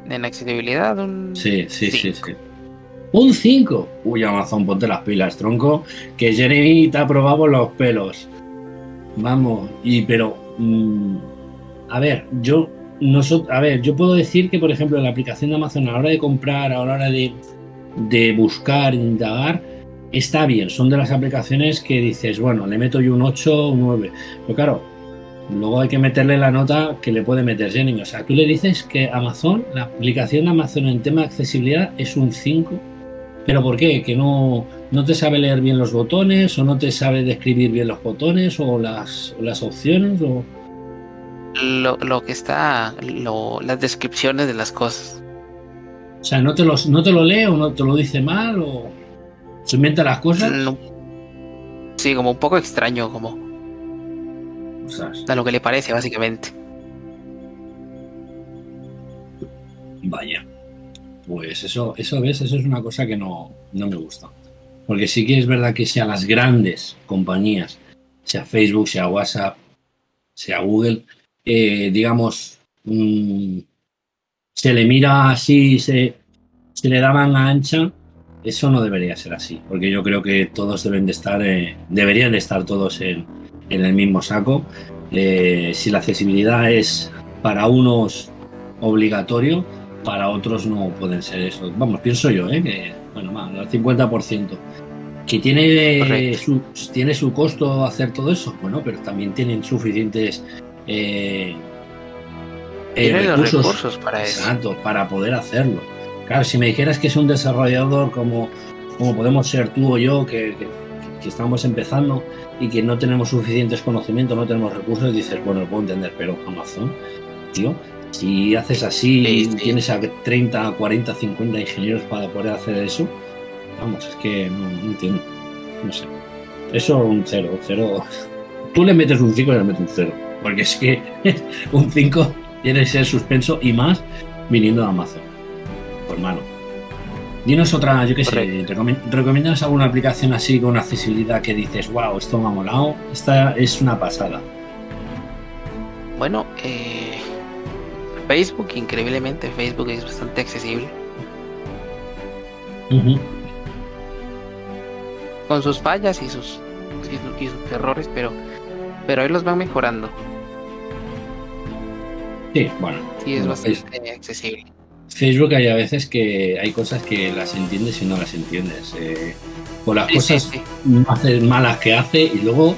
En accesibilidad, un
Sí, sí, sí,
cinco.
sí. Un 5. Uy, Amazon, ponte las pilas, tronco. Que Jeremy te ha probado los pelos. Vamos, y pero. mm, a ver, yo. Nosotros, a ver, yo puedo decir que, por ejemplo, la aplicación de Amazon a la hora de comprar, a la hora de, de buscar, indagar, está bien. Son de las aplicaciones que dices, bueno, le meto yo un 8 un 9. Pero claro, luego hay que meterle la nota que le puede meter Jeremy. O sea, tú le dices que Amazon, la aplicación de Amazon en tema de accesibilidad es un 5. ¿Pero por qué? ¿Que no, no te sabe leer bien los botones? ¿O no te sabe describir bien los botones? ¿O las, o las opciones? O...
Lo, lo que está, lo, las descripciones de las cosas.
o sea, ¿no te, los, ¿no te lo lee o no te lo dice mal? ¿O se inventa las cosas?
No- Sí, como un poco extraño, como a lo que le parece, básicamente.
vaya. Pues eso, eso ves, eso es una cosa que no, no me gusta. Porque sí que es verdad que sea las grandes compañías, sea Facebook, sea WhatsApp, sea Google, eh, digamos, mm, se le mira así, se, se le da manga ancha, eso no debería ser así, porque yo creo que todos deben de estar, eh, deberían de estar todos en, en el mismo saco. Eh, si la accesibilidad es para unos obligatorio, para otros no pueden ser eso. Vamos, pienso yo, ¿eh? que, bueno, más, al 50%. Que tiene su, tiene su costo hacer todo eso, bueno, pero también tienen suficientes eh, eh,
los
recursos,
recursos para eso.
exacto, para poder hacerlo. Claro, si me dijeras que es un desarrollador como, como podemos ser tú o yo, que, que- que estamos empezando y que no tenemos suficientes conocimientos, no tenemos recursos, dices, bueno, lo puedo entender, pero Amazon, tío, si haces así,
Sí, sí.
tienes a 30, 40, 50 ingenieros para poder hacer eso, vamos, es que no, no entiendo, no sé. Eso un cero, un cero. Tú le metes un 5 y le metes un 0, porque es que (laughs) un 5 tiene que ser suspenso y más viniendo de Amazon. Pues mano. Dinos otra, yo qué sé, ¿recomiendas alguna aplicación así con accesibilidad que dices, wow, esto me ha molado? Esta es una pasada.
Bueno, eh, Facebook, increíblemente, Facebook es bastante accesible. Con sus fallas y sus, y, su- y sus errores, pero, pero ahí los van mejorando.
Sí, bueno.
Sí, es
Bueno,
bastante accesible.
Facebook hay a veces que hay cosas que las entiendes y no las entiendes. eh, por las
Sí,
cosas
sí.
malas que hace y luego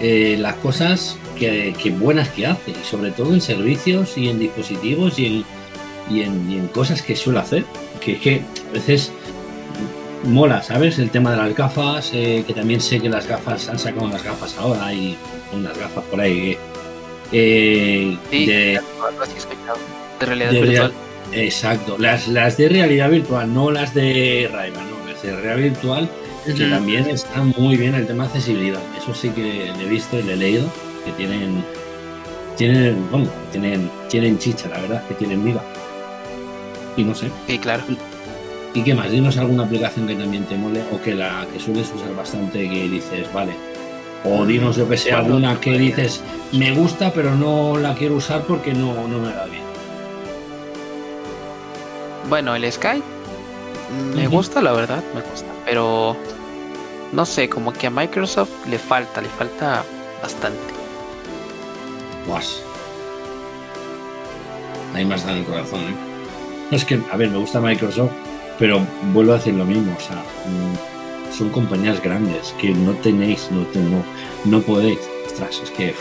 eh, las cosas que, que buenas que hace, y sobre todo en servicios y en dispositivos y en, y en, y en cosas que suele hacer, que es que a veces mola, ¿sabes? El tema de las gafas, eh, que también sé que las gafas, han sacado unas gafas ahora y unas gafas por ahí eh,
Sí,
de,
realidad
de
virtual.
Exacto, las, las de realidad virtual, no las de ray no, las de realidad virtual que también está muy bien el tema de accesibilidad. Eso sí que le he visto y le he leído, que tienen, tienen, bueno, tienen, tienen chicha, la verdad, que tienen miga. Y no sé.
Sí, claro.
¿Y qué más? Dinos alguna aplicación que también te mole o que la que sueles usar bastante que dices, vale. O dinos, yo que sé, alguna que dices, me gusta, pero no la quiero usar porque no, no me va bien.
Bueno, el Sky me gusta, la verdad, me gusta. Pero no sé, como que a Microsoft le falta, le falta bastante.
Guas. Ahí más da en el corazón, ¿eh? No, es que, a ver, me gusta Microsoft, pero vuelvo a decir lo mismo, o sea, mm, son compañías grandes que no tenéis, no, no, no podéis. Ostras, es que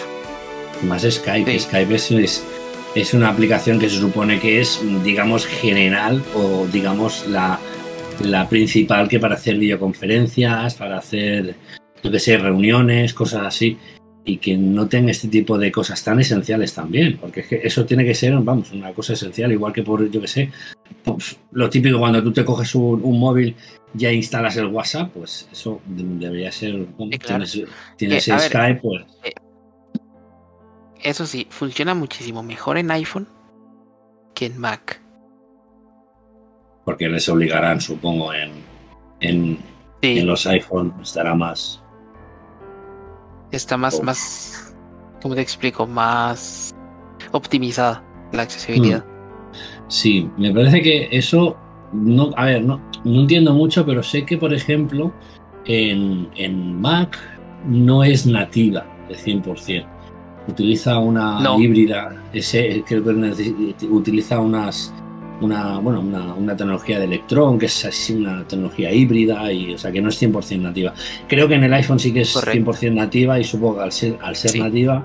más Skype,
Sí.
Skype es, es, es una aplicación que se supone que es, digamos, general o, digamos, la, la principal que para hacer videoconferencias, para hacer, yo que sé, reuniones, cosas así. y que no tenga este tipo de cosas tan esenciales también, porque es que eso tiene que ser, vamos, una cosa esencial, igual que por, yo que sé, pues, lo típico cuando tú te coges un, móvil ya instalas el WhatsApp, pues eso debería ser, tienes, Skype, pues... Eh,
eso sí, funciona muchísimo mejor en iPhone que en Mac.
Porque les obligarán, supongo, en, en, en los iPhone estará más
está más, más, ¿cómo te explico? Más optimizada la accesibilidad. Mm.
Sí, me parece que eso, no, a ver, no, no entiendo mucho, pero sé que, por ejemplo, en, en Mac no es nativa de 100%. Utiliza una híbrida, ese, creo que utiliza unas una, bueno, una, tecnología de electrón, que es así una tecnología híbrida, y, o sea, que no es 100% nativa. Creo que en el iPhone sí que es 100% nativa y supongo que al ser, al ser nativa,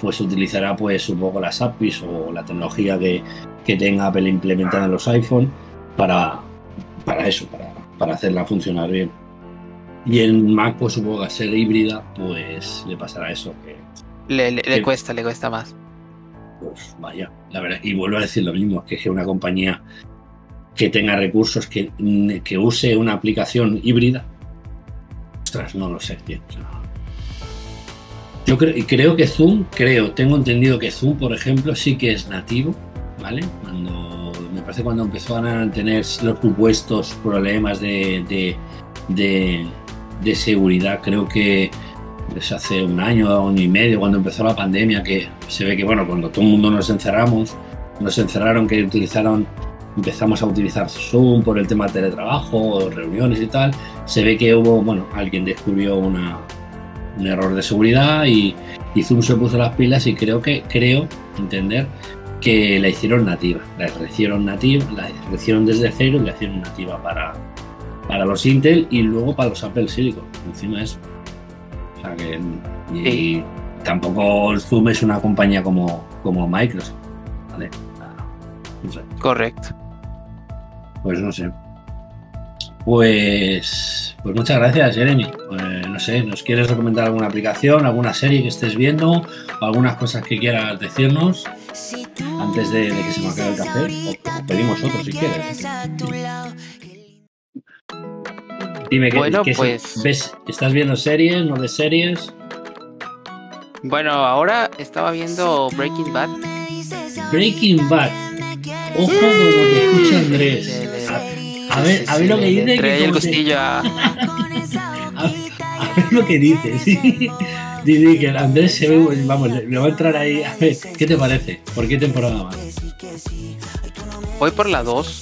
pues utilizará, pues supongo, las APIs o la tecnología que, que tenga Apple implementada en los iPhone para, para eso, para, para hacerla funcionar bien. Y en Mac, pues supongo que al ser híbrida, pues le pasará eso. Que,
le cuesta, le cuesta más.
Pues vaya, la verdad, y vuelvo a decir lo mismo, que es una compañía que tenga recursos, que, que use una aplicación híbrida, ostras, no lo sé, yo creo, y creo que Zoom, creo, tengo entendido que Zoom, por ejemplo, sí que es nativo, ¿vale? Cuando, me parece cuando empezó a tener los supuestos problemas de, de, de, de seguridad, creo que desde hace un año, año y medio, cuando empezó la pandemia, que se ve que, bueno, cuando todo el mundo nos encerramos, nos encerraron, que utilizaron, empezamos a utilizar Zoom por el tema de teletrabajo, reuniones y tal, se ve que hubo, bueno, alguien descubrió un error de seguridad y, y, Zoom se puso las pilas y creo que, creo entender que la hicieron nativa, la hicieron nativa, la hicieron desde cero y la hicieron nativa para, para los Intel y luego para los Apple Silicon, encima de eso. O sea que. Y tampoco el Zoom es una compañía como, como Microsoft. ¿vale?
Correcto.
Pues no sé. Pues, pues muchas gracias, Jeremy. Pues, no sé, ¿nos quieres recomendar alguna aplicación, alguna serie que estés viendo, algunas cosas que quieras decirnos antes de, que se me acabe el café? O, pedimos otro si quieres. Dime, ¿qué, bueno, pues... ¿ves? ¿Estás viendo series? ¿No ves series?
Bueno, ahora estaba viendo Breaking Bad.
Breaking Bad. Ojo como te escucha Andrés. A, ver, a ver lo que dice. Que
el costillo (laughs) a...
ver lo que dice, sí. Dice que Andrés se ve, vamos, le va a entrar ahí. A ver, ¿qué te parece? ¿Por qué temporada más?
Voy por la 2.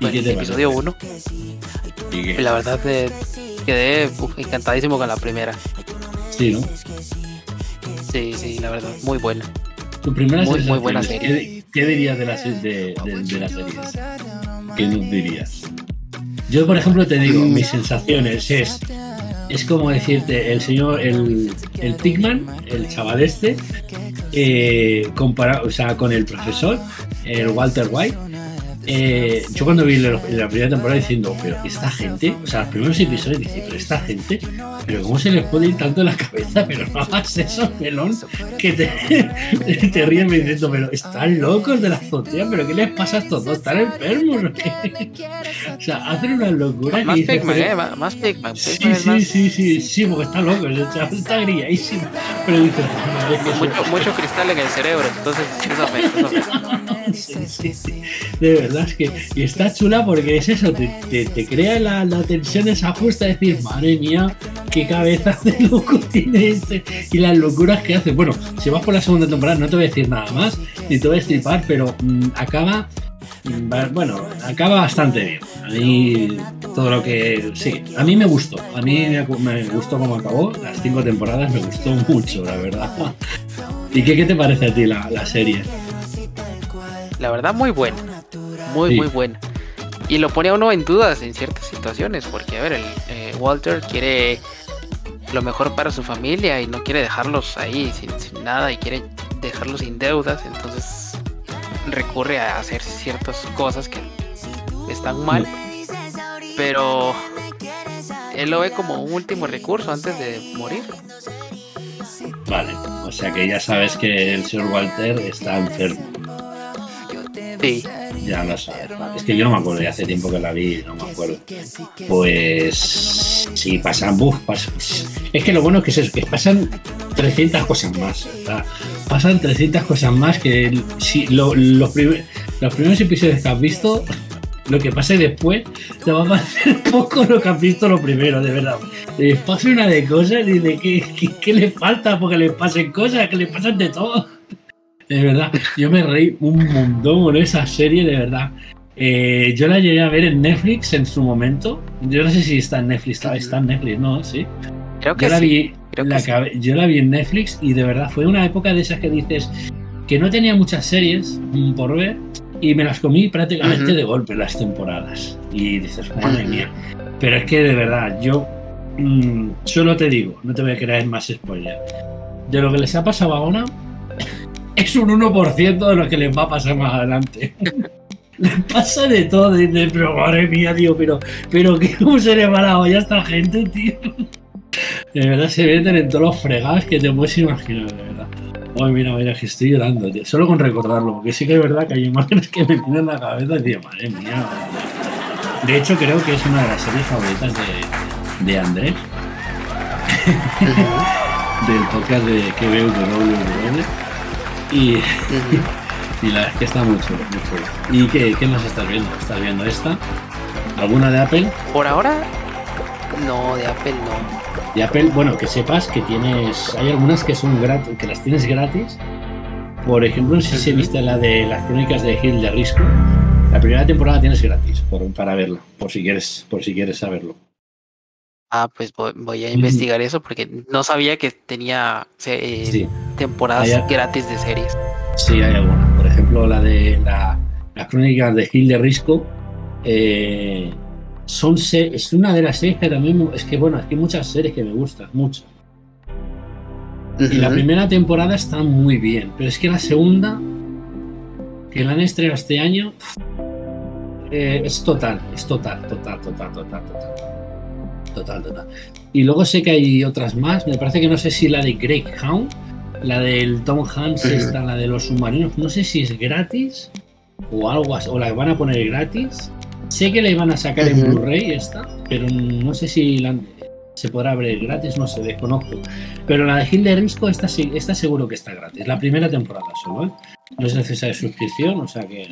¿Y qué te episodio 1. La verdad eh, quedé encantadísimo con la primera.
Sí, ¿no?
Sí, sí, la verdad, muy buena.
Tu primera muy, muy buena serie. ¿Qué, dirías de la, de, de, la serie? ¿Qué dirías? Yo, por ejemplo, te digo, mis sensaciones es es como decirte, el señor, el, el Pigman, el chaval este, eh, comparado, o sea, con el profesor, el Walter White, eh, yo cuando vi la, primera temporada diciendo, pero esta gente, o sea, los primeros episodios dije, pero esta gente, pero cómo se les puede ir tanto en la cabeza, pero no hagas eso, melón, que te, (laughs) te ríes diciendo, pero están locos de la azotea, pero ¿qué les pasa a estos dos? Están enfermos. o sea, hacen una locura.
Más Pigman, eh, más Pigman.
Sí, sí, sí, sí, sí, porque está loco, está grilladísimo. Pero dice,
mucho, mucho cristal en el cerebro, entonces eso me, (laughs)
sí, sí, sí. De verdad es que y está chula porque es eso, te, te, crea la, la, tensión esa justa, decir, madre mía, qué cabeza de loco tiene este y las locuras que hace. Bueno, si vas por la segunda temporada no te voy a decir nada más, ni te voy a estripar, pero mm, acaba mm, bueno, acaba bastante bien. A mí todo lo que... Sí, a mí me gustó. A mí me, gustó cómo acabó. Las cinco temporadas me gustó mucho, la verdad. (laughs) ¿Y qué, qué te parece a ti la, la serie?
La verdad, muy buena. Muy, muy buena. Y lo pone a uno en dudas en ciertas situaciones, porque, a ver, el, eh, Walter quiere lo mejor para su familia y no quiere dejarlos ahí sin, nada y quiere dejarlos sin deudas, entonces recurre a hacer ciertas cosas que están mal, pero él lo ve como un último recurso antes de morir.
Vale, o sea que ya sabes que el señor Walter está enfermo. Ya lo sabes. Es que yo no me acuerdo, ya hace tiempo que la vi, no me acuerdo. Pues sí, pasan, buf, pasan, es que lo bueno es que, es eso, que pasan 300 cosas más. sea, pasan 300 cosas más que si lo- los, primer- los primeros episodios que has visto, lo que pase después, te va a parecer (laughs) poco lo que has visto lo primero, de verdad. Les pasa una de cosas y de qué, qué, qué falta porque les pasen cosas, que les pasan de todo. De verdad, yo me reí un montón con esa serie, de verdad. Eh, yo la llegué a ver en Netflix en su momento. Yo no sé si está en Netflix, está, está en Netflix, ¿no? Sí.
Creo que
Yo la,
sí.
vi,
creo que
la
sí.
acabé- yo la vi en Netflix y de verdad fue una época de esas que dices que no tenía muchas series mm, por ver y me las comí prácticamente de golpe las temporadas. Y dices, madre mía. Pero es que de verdad, yo mm, solo te digo, no te voy a creer más spoiler. De lo que les ha pasado ahora, es un 1% de lo que les va a pasar más adelante. les pasa de todo, dices, pero madre mía, tío, pero, pero ¿qué- ¿cómo se le va la olla a esta gente, tío? De verdad se meten en todos los fregados que te puedes imaginar, de verdad. Ay, mira, mira, que estoy llorando, tío. Solo con recordarlo, porque sí que es verdad que hay imágenes que me vienen en la cabeza y digo, madre mía. madre mía. De hecho, creo que es una de las series favoritas de, de Andrés, (laughs) del podcast de KBWW. Y, (laughs) y la verdad es que está muy chulo, muy chulo. ¿Y qué, qué más estás viendo? ¿Estás viendo esta? ¿Alguna de Apple?
Por ahora, no, de Apple no.
de Apple, bueno, que sepas que tienes, hay algunas que son gratis, que las tienes gratis. Por ejemplo, no sé si
Ujú.
viste la de las crónicas de Gil de Risco. La primera temporada tienes gratis por- para verla, por si quieres, por si quieres saberlo.
Ah, pues voy, voy a investigar eso porque no sabía que tenía eh,
Sí,
temporadas
Hay-
gratis de series.
sí hay alguna. Por ejemplo, la de la, las crónicas de Gil de Risco. eh, son se- es una de las series que también es que bueno, es que hay muchas series que me gustan, muchas. Y la primera temporada está muy bien, pero es que la segunda, que la han estrenado este año, eh, es total, es total, total, total, total, total. Total, total. Y luego sé que hay otras más, me parece que no sé si la de Greyhound, la del Tom Hanks,
Ujú.
esta, la de los submarinos, no sé si es gratis o algo así, o la van a poner gratis. Sé que la iban a sacar en. Blu-ray esta, pero no sé si la- se podrá ver gratis, no sé, desconozco. Pero la de Gil de Risco, esta, sí- esta seguro que está gratis. La primera temporada solo, ¿eh? No es necesaria suscripción, o sea que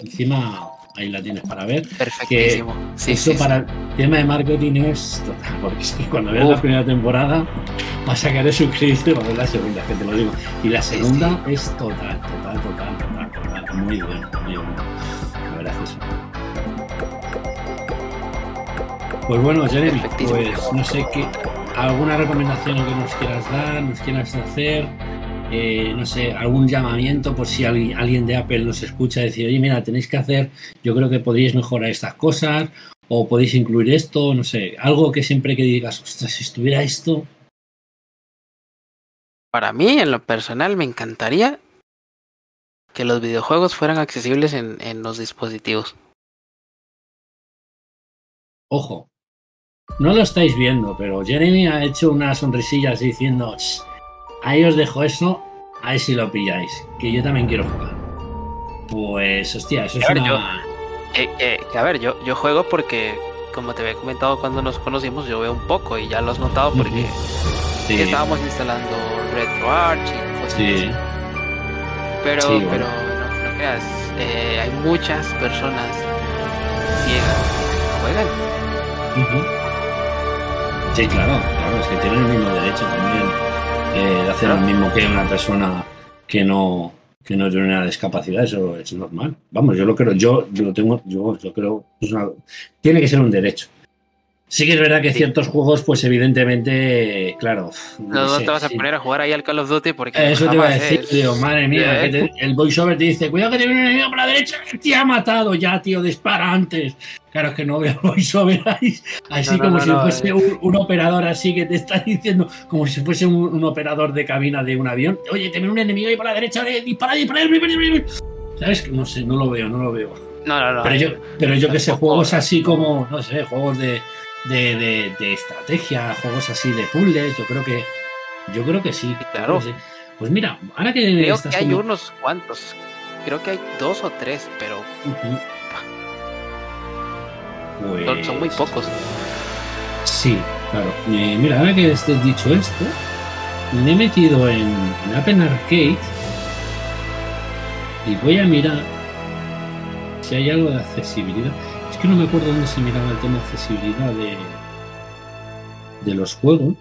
encima ahí la tienes para ver.
Perfectísimo. Sí,
Eso
sí, sí.
para el tema de marketing es total, porque es que cuando veas la primera temporada vas a querer suscribirte para ver la segunda, que te lo digo. Y la segunda es total, total, total, total, total. Muy bueno, muy bueno. La verdad es que. Pues bueno, Jeremy, pues no sé qué, alguna recomendación que nos quieras dar, nos quieras hacer, eh, no sé, algún llamamiento por si alguien, alguien de Apple nos escucha y decir, oye, mira, tenéis que hacer, yo creo que podríais mejorar estas cosas, o podéis incluir esto, no sé, algo que siempre que digas, ostras, si estuviera esto,
Para mí, en lo personal, me encantaría que los videojuegos fueran accesibles en, en los dispositivos.
ojo, no lo estáis viendo, pero Jeremy ha hecho una sonrisilla así diciendo, "Ch, ahí os dejo eso, ahí si lo pilláis, que yo también quiero jugar. Pues, hostia, eso es
A ver,
una...
A ver, yo, yo juego porque, como te había comentado cuando nos conocimos, yo veo un poco y ya lo has notado porque
Sí,
estábamos instalando RetroArch y cosas
sí,
así. Pero,
Sí, bueno.
pero no, no creas, eh, hay muchas personas ciegas que juegan.
Sí, claro, claro, es que tienen el mismo derecho también eh, hacer lo mismo que una persona que no que no tiene una discapacidad, eso es normal. Vamos, yo lo creo, yo, yo lo tengo, yo, yo creo tiene que ser un derecho. Sí que es verdad que
Sí.
ciertos juegos, pues evidentemente, claro.
No,
no sé,
te vas a
sí.
poner a jugar ahí al Call of Duty porque
Eso te iba a decir, tío, madre mía,
Eh.
que te- el voiceover te dice, cuidado que te viene un enemigo por la derecha, te ha matado ya, tío, dispara antes. Claro, es que no veo voiceover ahí, así
No, no,
como si fuese
eh.
un, un operador así que te está diciendo, como si fuese un, un operador de cabina de un avión. Oye, te viene un enemigo ahí por la derecha, eh, dispara, dispara, dispara, dispara. ¿Sabes? No sé, no lo veo, no lo veo.
No, no, no.
Pero yo, pero yo que sé, juegos así como, no sé, juegos de, de, de- de estrategia, juegos así de puzzles, yo creo que, Yo creo que sí.
Claro.
sí. Pues mira, ahora que
creo que hay unos cuantos. Creo que hay dos o tres, pero
pues...
son, muy pocos.
Sí, claro. Eh, mira, ahora que estés dicho esto, me he metido en, en Arcade y voy a mirar si hay algo de accesibilidad. Que no me acuerdo dónde se miraba el tema de accesibilidad de, de los juegos.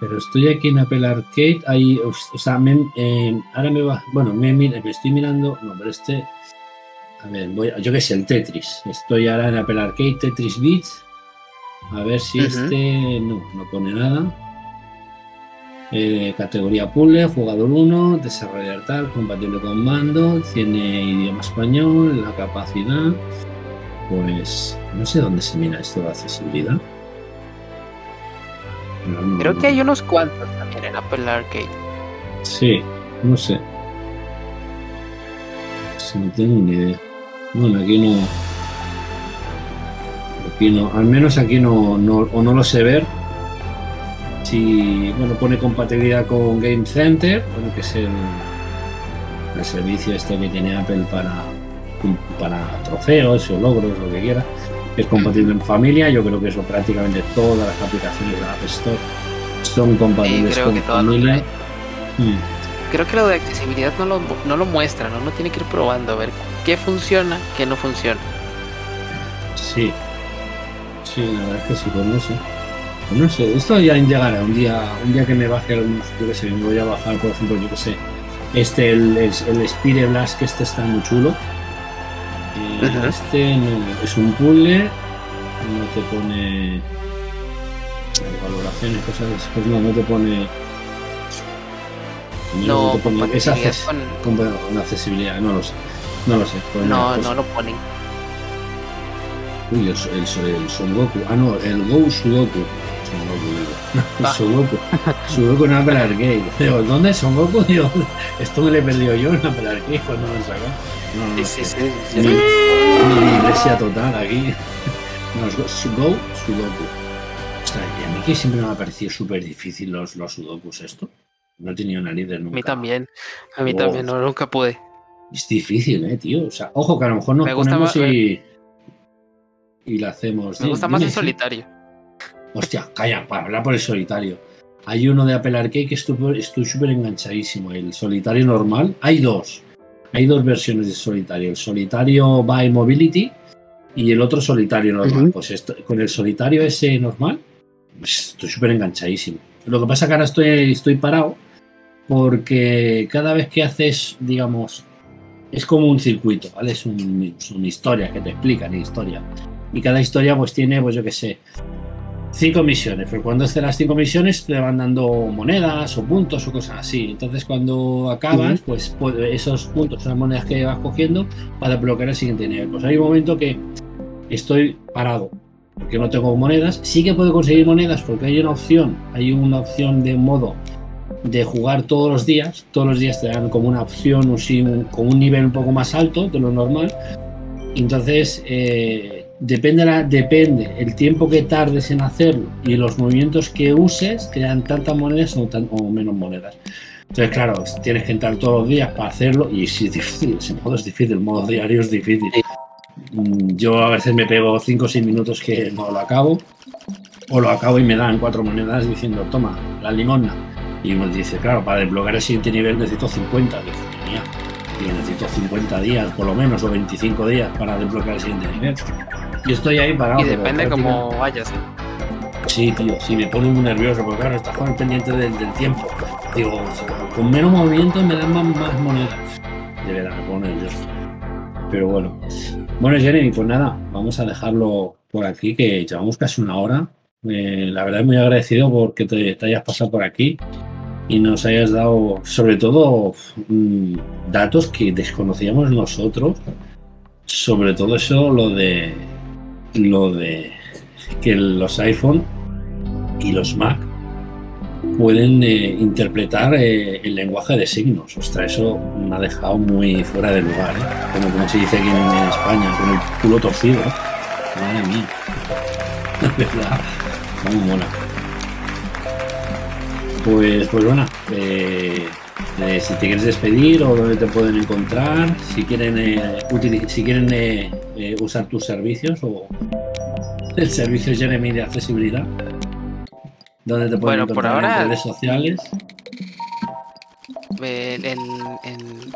Pero estoy aquí en Apple Arcade. Ahí, o sea, me, eh, ahora me va. Bueno, me, me estoy mirando. No, pero este. A ver, voy, yo qué sé, el Tetris. Estoy ahora en Apple Arcade, Tetris Beats. A ver si este. No, no pone nada. Eh, categoría puzzle, jugador 1, desarrollar tal, compatible con mando, tiene idioma español, la capacidad. Pues no sé dónde se mira esto de accesibilidad.
Creo que hay unos cuantos también en Apple Arcade.
Sí, no sé. Si no tengo ni idea. Bueno, aquí no. Aquí no. Al menos aquí no, no o no lo sé ver. Si bueno pone compatibilidad con Game Center, bueno, que es el, el servicio este que tiene Apple para, para trofeos o logros, lo que quiera es compatible en familia. Yo creo que eso prácticamente todas las aplicaciones de la App Store son compatibles con familia.
Mm. Creo que lo de accesibilidad no lo, no lo muestra, ¿no? Uno tiene que ir probando a ver qué funciona, qué no funciona.
Sí, sí, la verdad es que sí, pues no sé. Pues no sé, esto ya llegará un día, un día que me baje algunos, yo que sé, me voy a bajar, por ejemplo, yo que sé, este, el, el, el Spire Blast, que este está muy chulo este no, es un puzzle, no te pone valoraciones, cosas después no, no te pone.
No, no te pone esa
con... con, accesibilidad, no lo sé. No lo sé.
Pues no, no lo ponen.
Uy, el, el, el Son Goku. Ah, no, el Go Sudoku. Son Goku. Sudoku en Apple Arcade. Digo, ¿dónde es Son Goku? (laughs) Digo, esto me lo he perdido yo en Apple Arcade cuando me sacó.
No, no, sí, sí, sí, sí.
Una iglesia total aquí. (laughs) No, es Go Sudoku. Ostras, y a mí que siempre me ha parecido súper difícil los, los Sudokus esto. No he tenido narices nunca.
A mí también. A mí oh. también, no, nunca pude.
Es difícil, eh, tío. O sea, ojo que a lo mejor nos ponemos más, y. Y la hacemos.
Me gusta más el solitario.
Hostia, calla, para hablar por el solitario. Hay uno de Apple Arcade que estoy súper enganchadísimo. El solitario normal. Hay dos. Hay dos versiones de solitario. El solitario by Mobility y el otro solitario normal. Uh -huh. Pues esto, con el solitario ese normal, pues estoy súper enganchadísimo. Lo que pasa es que ahora estoy, estoy parado porque cada vez que haces, digamos, es como un circuito, ¿vale? Es un, una historia que te explican, historia. Y cada historia pues tiene, pues yo qué sé, cinco misiones, pero cuando haces las cinco misiones te van dando monedas o puntos o cosas así. Entonces cuando acabas, uh -huh. pues, pues, esos puntos son las monedas que vas cogiendo para desbloquear el siguiente nivel. Pues hay un momento que estoy parado porque no tengo monedas. Sí que puedo conseguir monedas porque hay una opción, hay una opción de modo de jugar todos los días. Todos los días te dan como una opción un, con un nivel un poco más alto de lo normal. Entonces, eh, depende, la, depende el tiempo que tardes en hacerlo y los movimientos que uses, te dan tantas monedas o, tan, o menos monedas. Entonces, claro, tienes que entrar todos los días para hacerlo y si es difícil, ese modo es difícil, el modo diario es difícil. Yo a veces me pego 5 o 6 minutos que no lo acabo, o lo acabo y me dan cuatro monedas diciendo, toma, la limona. Y uno dice, claro, para desbloquear el siguiente nivel necesito 50. Dice, tenía, y necesito 50 días por lo menos, o 25 días para desbloquear el siguiente nivel. Y estoy ahí parado.
Y depende cómo vayas. ¿eh?
Sí, tío, sí, me pone muy nervioso porque claro, estás con pendiente del, del, tiempo. Digo, con menos movimiento me dan más, más monedas. De verdad, me pone nervioso. Pero bueno. Bueno, Jeremy, pues nada, vamos a dejarlo por aquí, que llevamos casi una hora. Eh, la verdad, muy agradecido porque te, te, hayas pasado por aquí y nos hayas dado, sobre todo, mmm, datos que desconocíamos nosotros. Sobre todo eso, lo de lo de que los iPhone y los Mac pueden eh, interpretar eh, el lenguaje de signos. Ostras, eso me ha dejado muy fuera de lugar, ¿eh? como, como, se dice aquí en, España, con el culo torcido. Madre mía. (laughs) De verdad, muy mola. Pues, pues bueno, eh, si te quieres despedir o dónde te pueden encontrar, si quieren, eh, si quieren eh, usar tus servicios o el servicio Jeremy de accesibilidad, dónde te pueden encontrar en redes sociales.
En,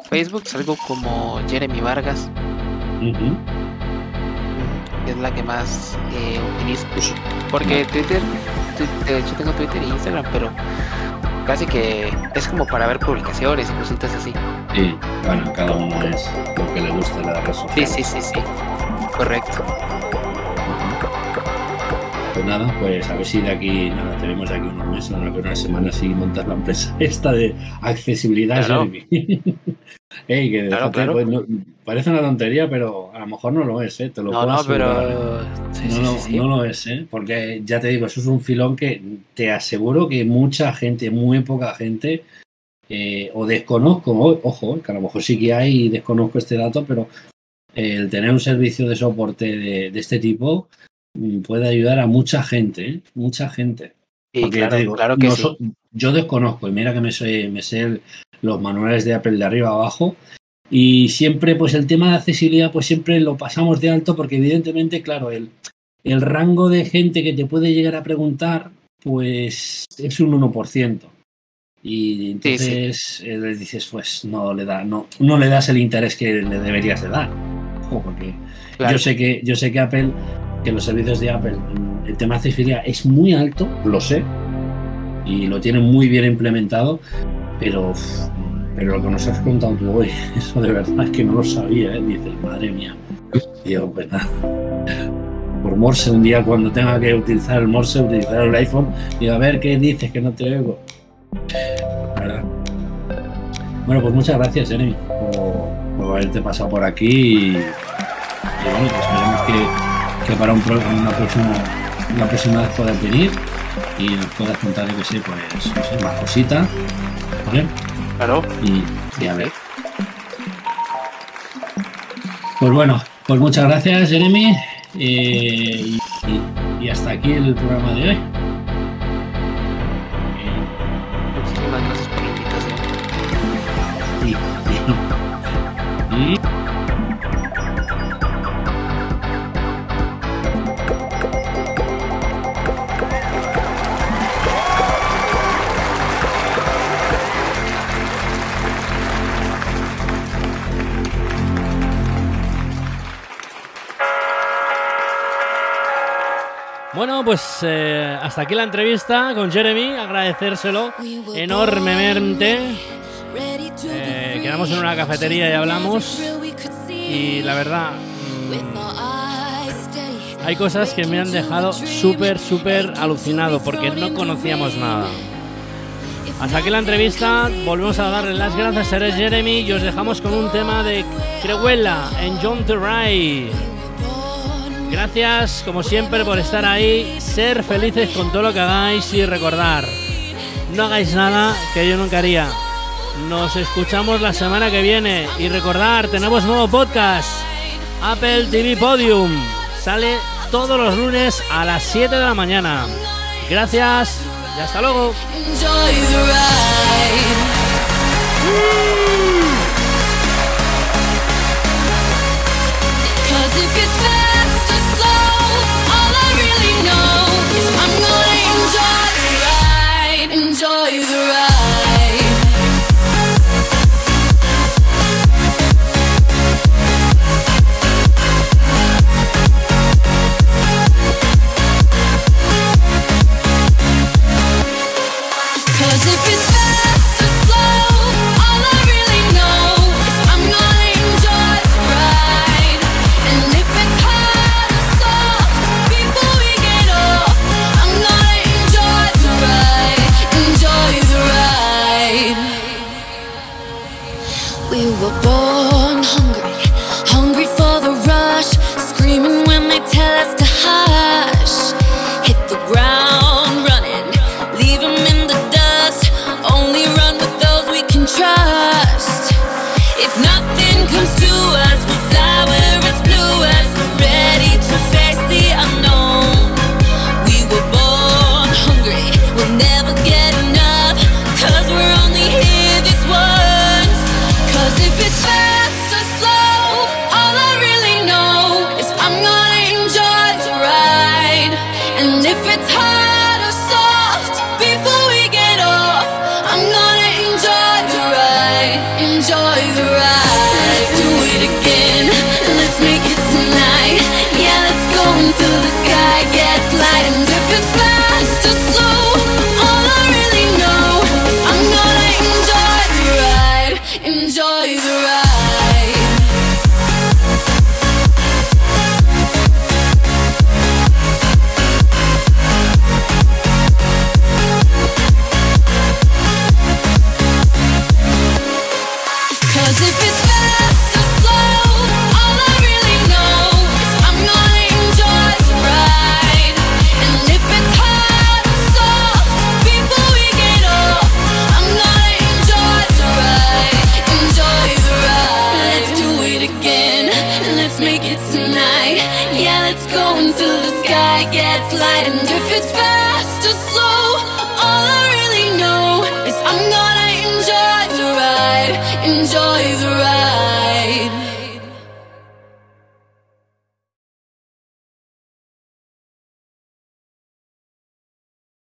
Facebook salgo como Jeremy Vargas. Es la que más utilizo. Porque Twitter, de hecho tengo Twitter e Instagram, pero casi que es como para ver publicaciones y cositas así.
Sí, bueno, cada uno es lo que le gusta la red social.
Sí, sí, sí, sí. Correcto.
Pues nada, pues a ver si de aquí, nada, tenemos aquí unos meses, una, una semana si montas la empresa (laughs) esta de accesibilidad. Claro. (laughs) que pues, parece una tontería, pero a lo mejor no lo es, ¿eh? Te lo
no, no, pero...
no, no, lo es, ¿eh? Porque ya te digo, eso es un filón que te aseguro que mucha gente, muy poca gente, eh, o desconozco, ojo, que a lo mejor sí que hay y desconozco este dato, pero el tener un servicio de soporte de, este tipo puede ayudar a mucha gente, ¿eh? mucha gente.
Porque claro, digo, claro que
yo desconozco, y mira que me sé, me sé los manuales de Apple de arriba abajo. Y siempre, pues el tema de accesibilidad, pues siempre lo pasamos de alto porque evidentemente, claro, el, el rango de gente que te puede llegar a preguntar, pues es un 1%. Y entonces eh, le dices, pues no le da, no, no le das el interés que le deberías de dar. porque yo sé que, yo sé que Apple, que los servicios de Apple, el tema de accesibilidad es muy alto, lo sé, y lo tienen muy bien implementado, pero, pero lo que nos has contado hoy, (laughs) eso de verdad es que no lo sabía, ¿eh? Dices, madre mía. Pues nada. Por Morse, un día cuando tenga que utilizar el Morse, utilizar el iPhone, y a ver qué dices, que no te oigo. Bueno, pues muchas gracias, Jeremy, por, haberte pasado por aquí. Y, bueno, pues esperemos que, que para un, una, próxima, una próxima vez puedas venir y nos puedas contar, que sé, pues, no sé, más cositas ¿vale?
Claro.
Y, a ver. Pues bueno, pues muchas gracias, Jeremy. Eh, y, hasta aquí el programa de hoy.
Muchísimas gracias por la
invitación. y
Bueno, pues eh, hasta aquí la entrevista con Jeremy, agradecérselo enormemente. Eh, quedamos en una cafetería y hablamos. Y la verdad, mm, hay cosas que me han dejado súper, súper alucinado porque no conocíamos nada. Hasta aquí la entrevista, volvemos a darle las gracias a Jeremy y os dejamos con un tema de Creuela en John Terray. Gracias, como siempre, por estar ahí, ser felices con todo lo que hagáis y recordar, no hagáis nada que yo nunca haría. Nos escuchamos la semana que viene y recordar, tenemos nuevo podcast, Apple TV Podium. Sale todos los lunes a las 7 de la mañana. Gracias y hasta luego.